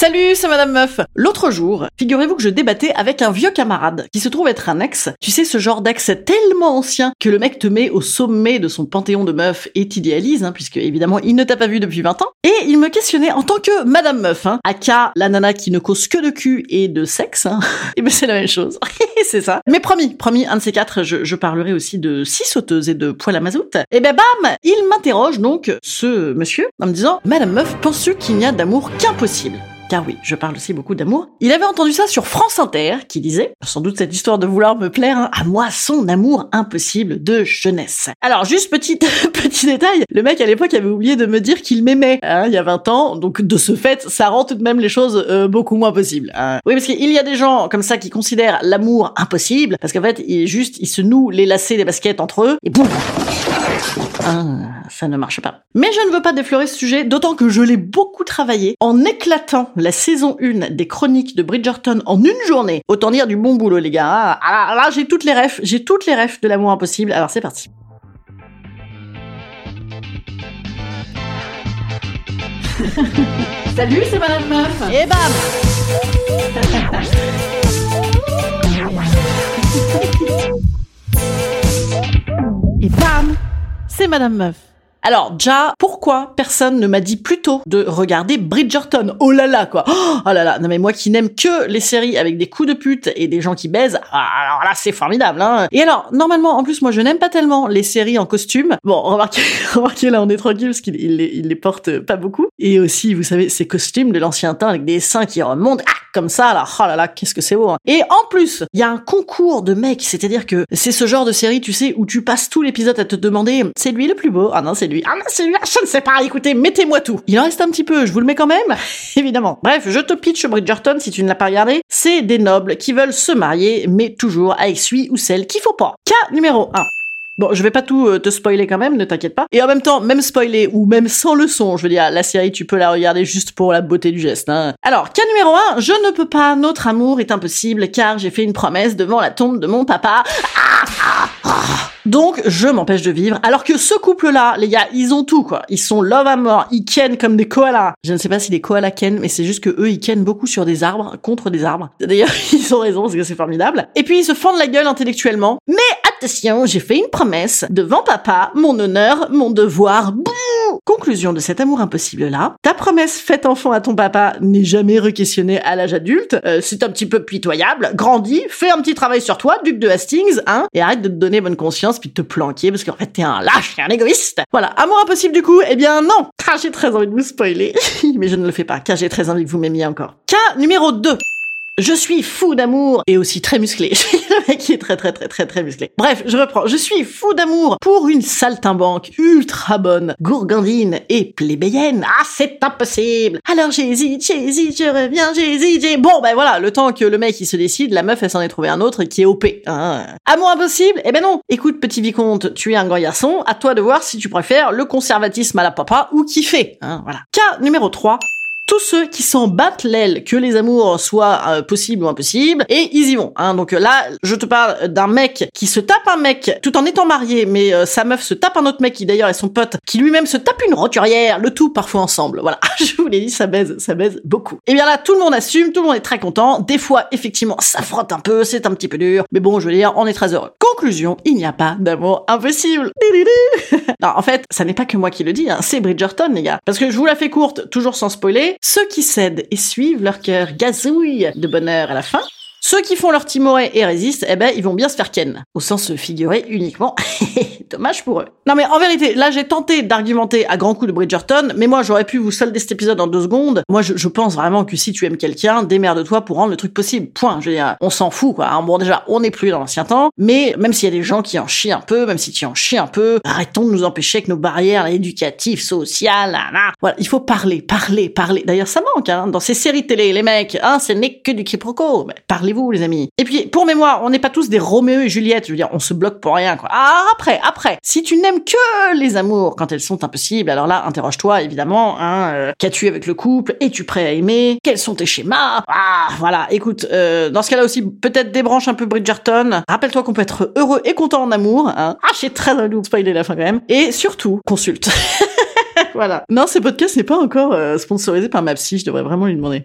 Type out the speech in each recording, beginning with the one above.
Salut, c'est Madame Meuf. L'autre jour, figurez-vous que je débattais avec un vieux camarade qui se trouve être un ex. Tu sais, ce genre d'ex tellement ancien que le mec te met au sommet de son panthéon de meufs et t'idéalise, hein, puisque évidemment il ne t'a pas vu depuis 20 ans. Et il me questionnait en tant que Madame Meuf, hein, aka la nana qui ne cause que de cul et de sexe. Hein. et ben c'est la même chose. c'est ça. Mais promis, promis, un de ces quatre, je, parlerai aussi de six sauteuses et de poils à mazout. Et ben bam, il m'interroge donc, ce monsieur, en me disant, Madame Meuf, penses-tu qu'il n'y a d'amour qu'impossible? Car oui, je parle aussi beaucoup d'amour. Il avait entendu ça sur France Inter, qui disait, sans doute cette histoire de vouloir me plaire, hein, à moi son amour impossible de jeunesse. Alors juste petit petit détail, le mec à l'époque avait oublié de me dire qu'il m'aimait, hein, il y a 20 ans, donc de ce fait, ça rend tout de même les choses euh, beaucoup moins possibles. Hein. Oui, parce qu'il y a des gens comme ça qui considèrent l'amour impossible, parce qu'en fait, il est juste, ils se nouent les lacets des baskets entre eux, et boum ah, ça ne marche pas. Mais je ne veux pas déflorer ce sujet, d'autant que je l'ai beaucoup travaillé en éclatant la saison 1 des chroniques de Bridgerton en une journée. Autant dire du bon boulot, les gars. Ah, ah là, j'ai toutes les refs, j'ai toutes les refs de l'amour impossible. Alors c'est parti. Salut, c'est Madame Meuf. Et bam. Et bam, Madame Meuf. Alors, déjà, pourquoi personne ne m'a dit plus tôt de regarder Bridgerton? Oh là là, quoi Oh là là, non mais moi qui n'aime que les séries avec des coups de pute et des gens qui baisent, ah, alors là, c'est formidable, hein Et alors, normalement, en plus, moi, je n'aime pas tellement les séries en costume. Bon, remarquez, remarquez là, on est tranquille parce qu'il il les, il les porte pas beaucoup. Et aussi, vous savez, ces costumes de l'ancien temps avec des seins qui remontent, ah, comme ça, là, oh là là, qu'est-ce que c'est beau hein. Et en plus, il y a un concours de mecs, c'est-à-dire que c'est ce genre de série, tu sais, où tu passes tout l'épisode à te demander, c'est lui le plus beau? Ah non, c'est lui. Ah non, c'est lui. Ah, je ne sais pas. Écoutez, mettez-moi tout. Il en reste un petit peu. Je vous le mets quand même. Évidemment. Bref, je te pitch Bridgerton si tu ne l'as pas regardé. C'est des nobles qui veulent se marier, mais toujours avec celui ou celle qu'il faut pas. Cas numéro 1. Bon, je vais pas tout euh, te spoiler quand même, ne t'inquiète pas. Et en même temps, même spoiler ou même sans le son, je veux dire, la série, tu peux la regarder juste pour la beauté du geste. Hein. Alors, cas numéro 1, je ne peux pas, notre amour est impossible car j'ai fait une promesse devant la tombe de mon papa. Ah, ah, ah. Donc, je m'empêche de vivre. Alors que ce couple-là, les gars, ils ont tout, quoi. Ils sont love à mort. Ils kennent comme des koalas. Je ne sais pas si les koalas kennent, mais c'est juste que eux, ils kennent beaucoup sur des arbres, contre des arbres. D'ailleurs, ils ont raison, parce que c'est formidable. Et puis, ils se fendent la gueule intellectuellement. Mais attention, j'ai fait une promesse. Devant papa, mon honneur, mon devoir. Conclusion de cet amour impossible-là. Ta promesse faite enfant à ton papa n'est jamais requestionnée à l'âge adulte. Euh, c'est un petit peu pitoyable. Grandis, fais un petit travail sur toi, duc de Hastings, hein, et arrête de te donner bonne conscience puis de te planquer parce qu'en fait t'es un lâche et un égoïste. Voilà, amour impossible du coup, eh bien non. Car j'ai très envie de vous spoiler, mais je ne le fais pas, car j'ai très envie que vous m'aimiez encore. Cas numéro 2. Je suis fou d'amour et aussi très musclé. Le mec qui est très très très très très musclé. Bref, je reprends. Je suis fou d'amour pour une saltimbanque ultra bonne, gourgandine et plébéienne. Ah, c'est impossible. Alors j'hésite, j'hésite, je reviens, j'hésite, j'ai... Bon, ben voilà, le temps que le mec il se décide, la meuf elle s'en est trouvé un autre qui est OP. Hein. Amour impossible Eh ben non. Écoute, petit vicomte, tu es un grand garçon, à toi de voir si tu préfères le conservatisme à la papa ou kiffer. Hein, voilà. Cas numéro 3 tous ceux qui s'en battent l'aile que les amours soient euh, possibles ou impossibles, et ils y vont. Hein. Donc là, je te parle d'un mec qui se tape un mec tout en étant marié, mais euh, sa meuf se tape un autre mec qui d'ailleurs est son pote, qui lui-même se tape une roturière, le tout parfois ensemble. Voilà, je vous l'ai dit, ça baise, ça baise beaucoup. Et bien là, tout le monde assume, tout le monde est très content. Des fois, effectivement, ça frotte un peu, c'est un petit peu dur, mais bon, je veux dire, on est très heureux. Conclusion, il n'y a pas d'amour impossible. non, en fait, ça n'est pas que moi qui le dis, hein, c'est Bridgerton, les gars. Parce que je vous la fais courte, toujours sans spoiler, ceux qui cèdent et suivent leur cœur gazouille de bonheur à la fin, ceux qui font leur timoré et résistent, eh ben, ils vont bien se faire ken. Au sens figuré uniquement. Dommage pour eux. Non mais en vérité, là j'ai tenté d'argumenter à grands coups de Bridgerton, mais moi j'aurais pu vous solder cet épisode en deux secondes. Moi je, pense vraiment que si tu aimes quelqu'un, démerde-toi pour rendre le truc possible. Point. Je veux dire, on s'en fout quoi. Bon déjà, on n'est plus dans l'ancien temps, mais même s'il y a des gens qui en chient un peu, même si tu en chies un peu, arrêtons de nous empêcher avec nos barrières éducatives, sociales, là, Voilà, il faut parler, parler, parler. D'ailleurs ça manque hein, dans ces séries télé, les mecs, hein, ce n'est que du quiproquo. parlez vous les amis. Et puis, pour mémoire, on n'est pas tous des Roméo et Juliette. Je veux dire, on se bloque pour rien, quoi. Ah, après, après. Si tu n'aimes que les amours quand elles sont impossibles, alors là, interroge-toi, évidemment, hein, euh, qu'as-tu avec le couple? Es-tu prêt à aimer? Quels sont tes schémas? Ah, voilà. Écoute, euh, dans ce cas-là aussi, peut-être débranche un peu Bridgerton. Rappelle-toi qu'on peut être heureux et content en amour, hein. Ah, j'ai très envie de spoiler la fin quand même. Et surtout, consulte. voilà. Non, ce podcast n'est pas encore euh, sponsorisé par ma psy, je devrais vraiment lui demander.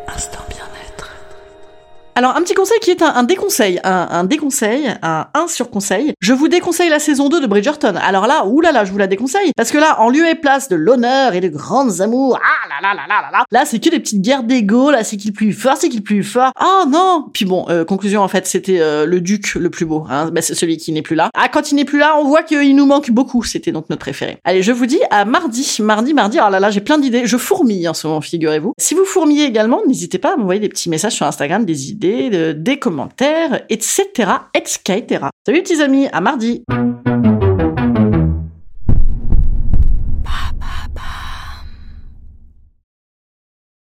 Alors un petit conseil qui est un, déconseil, un, un, déconseil, un 1 sur conseil. Je vous déconseille la saison 2 de Bridgerton. Alors là, oulala, je vous la déconseille. Parce que là, en lieu et place de l'honneur et de grandes amours, ah là là là là là là, là c'est que des petites guerres d'ego, là c'est qui le plus fort, c'est qui le plus fort. Ah non Puis bon, euh, conclusion en fait, c'était euh, le duc le plus beau, hein, bah, c'est celui qui n'est plus là. Ah quand il n'est plus là, on voit qu'il nous manque beaucoup, c'était donc notre préféré. Allez, je vous dis à mardi, mardi, mardi, oh là là, j'ai plein d'idées, je fourmille en ce moment, figurez-vous. Si vous fourmillez également, n'hésitez pas à m'envoyer des petits messages sur Instagram, des des commentaires, etc., etc. Salut petits amis, à mardi